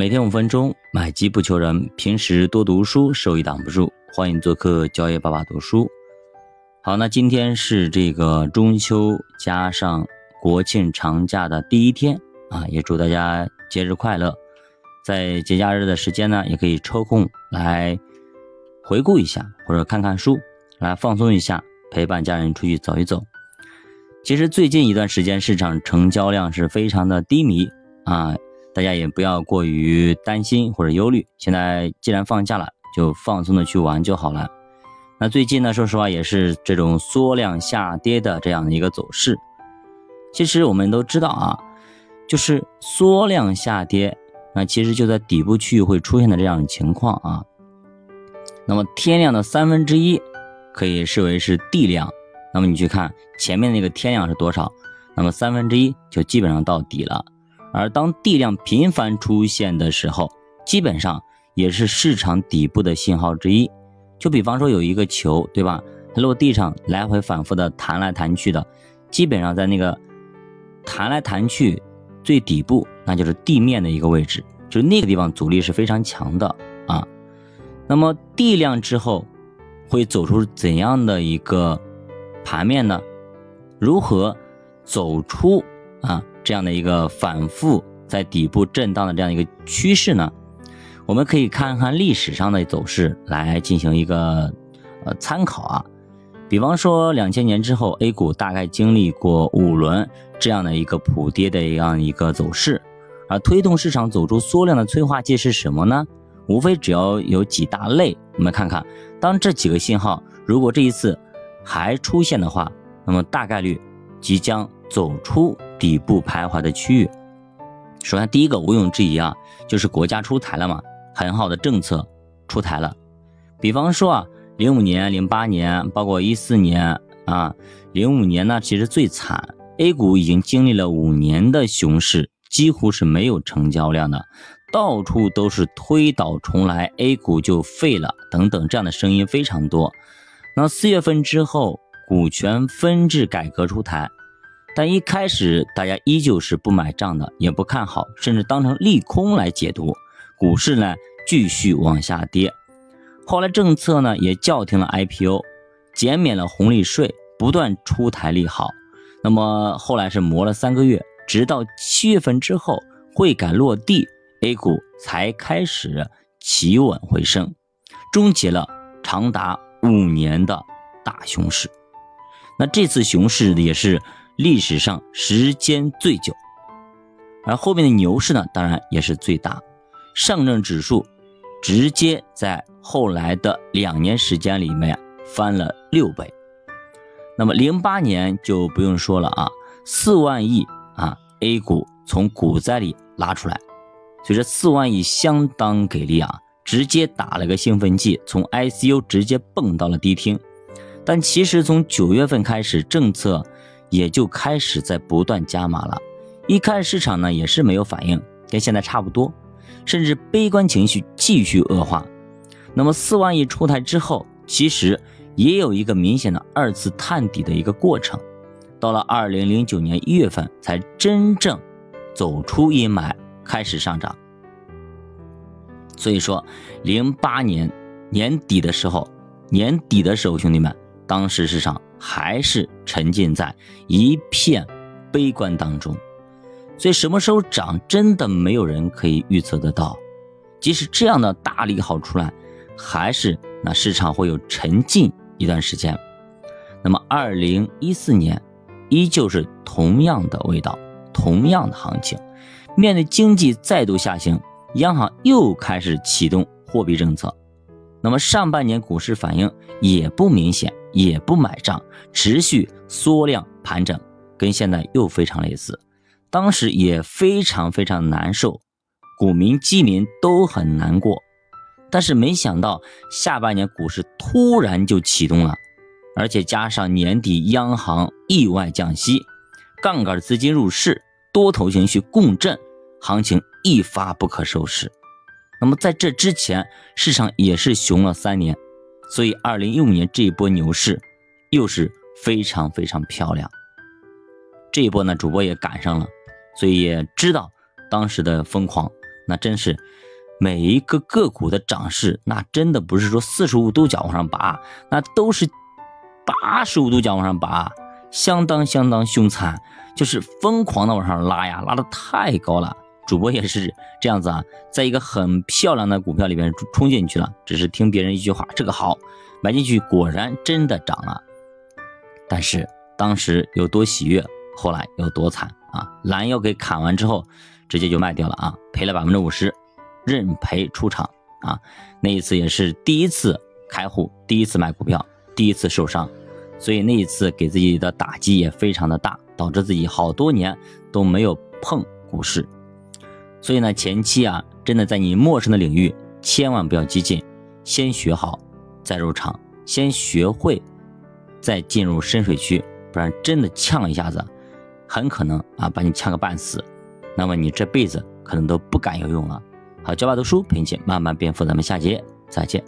每天五分钟，买机不求人。平时多读书，收益挡不住。欢迎做客交易爸爸读书。好，那今天是这个中秋加上国庆长假的第一天啊，也祝大家节日快乐。在节假日的时间呢，也可以抽空来回顾一下，或者看看书，来放松一下，陪伴家人出去走一走。其实最近一段时间，市场成交量是非常的低迷啊。大家也不要过于担心或者忧虑。现在既然放假了，就放松的去玩就好了。那最近呢，说实话也是这种缩量下跌的这样的一个走势。其实我们都知道啊，就是缩量下跌，那其实就在底部区域会出现的这样的情况啊。那么天量的三分之一可以视为是地量。那么你去看前面那个天量是多少，那么三分之一就基本上到底了。而当地量频繁出现的时候，基本上也是市场底部的信号之一。就比方说有一个球，对吧？它落地上来回反复的弹来弹去的，基本上在那个弹来弹去最底部，那就是地面的一个位置，就是那个地方阻力是非常强的啊。那么地量之后会走出怎样的一个盘面呢？如何走出啊？这样的一个反复在底部震荡的这样一个趋势呢，我们可以看看历史上的走势来进行一个呃参考啊。比方说两千年之后，A 股大概经历过五轮这样的一个普跌的这样一个走势，而推动市场走出缩量的催化剂是什么呢？无非只要有几大类，我们看看，当这几个信号如果这一次还出现的话，那么大概率即将走出。底部徘徊的区域，首先第一个毋庸置疑啊，就是国家出台了嘛，很好的政策出台了。比方说啊，零五年、零八年，包括一四年啊，零五年呢其实最惨，A 股已经经历了五年的熊市，几乎是没有成交量的，到处都是推倒重来，A 股就废了等等这样的声音非常多。那四月份之后，股权分置改革出台。但一开始大家依旧是不买账的，也不看好，甚至当成利空来解读，股市呢继续往下跌。后来政策呢也叫停了 IPO，减免了红利税，不断出台利好。那么后来是磨了三个月，直到七月份之后汇改落地，A 股才开始企稳回升，终结了长达五年的大熊市。那这次熊市也是。历史上时间最久，而后面的牛市呢，当然也是最大。上证指数直接在后来的两年时间里面翻了六倍。那么零八年就不用说了啊，四万亿啊，A 股从股灾里拉出来，所以这四万亿相当给力啊，直接打了个兴奋剂，从 ICU 直接蹦到了迪厅。但其实从九月份开始，政策。也就开始在不断加码了，一开始市场呢也是没有反应，跟现在差不多，甚至悲观情绪继续恶化。那么四万亿出台之后，其实也有一个明显的二次探底的一个过程，到了二零零九年一月份才真正走出阴霾，开始上涨。所以说，零八年年底的时候，年底的时候，兄弟们，当时市场。还是沉浸在一片悲观当中，所以什么时候涨，真的没有人可以预测得到。即使这样的大利好出来，还是那市场会有沉浸一段时间。那么，二零一四年依旧是同样的味道，同样的行情。面对经济再度下行，央行又开始启动货币政策。那么上半年股市反应也不明显。也不买账，持续缩量盘整，跟现在又非常类似。当时也非常非常难受，股民基民都很难过。但是没想到下半年股市突然就启动了，而且加上年底央行意外降息，杠杆资金入市，多头情绪共振，行情一发不可收拾。那么在这之前，市场也是熊了三年。所以，二零一五年这一波牛市又是非常非常漂亮。这一波呢，主播也赶上了，所以也知道当时的疯狂。那真是每一个个股的涨势，那真的不是说四十五度角往上拔，那都是八十五度角往上拔，相当相当凶残，就是疯狂的往上拉呀，拉的太高了。主播也是这样子啊，在一个很漂亮的股票里边冲进去了，只是听别人一句话，这个好，买进去果然真的涨了。但是当时有多喜悦，后来有多惨啊！拦腰给砍完之后，直接就卖掉了啊，赔了百分之五十，认赔出场啊。那一次也是第一次开户，第一次买股票，第一次受伤，所以那一次给自己的打击也非常的大，导致自己好多年都没有碰股市。所以呢，前期啊，真的在你陌生的领域，千万不要激进，先学好再入场，先学会再进入深水区，不然真的呛一下子，很可能啊把你呛个半死，那么你这辈子可能都不敢游泳了。好，教爸读书陪你慢慢变富，咱们下节再见。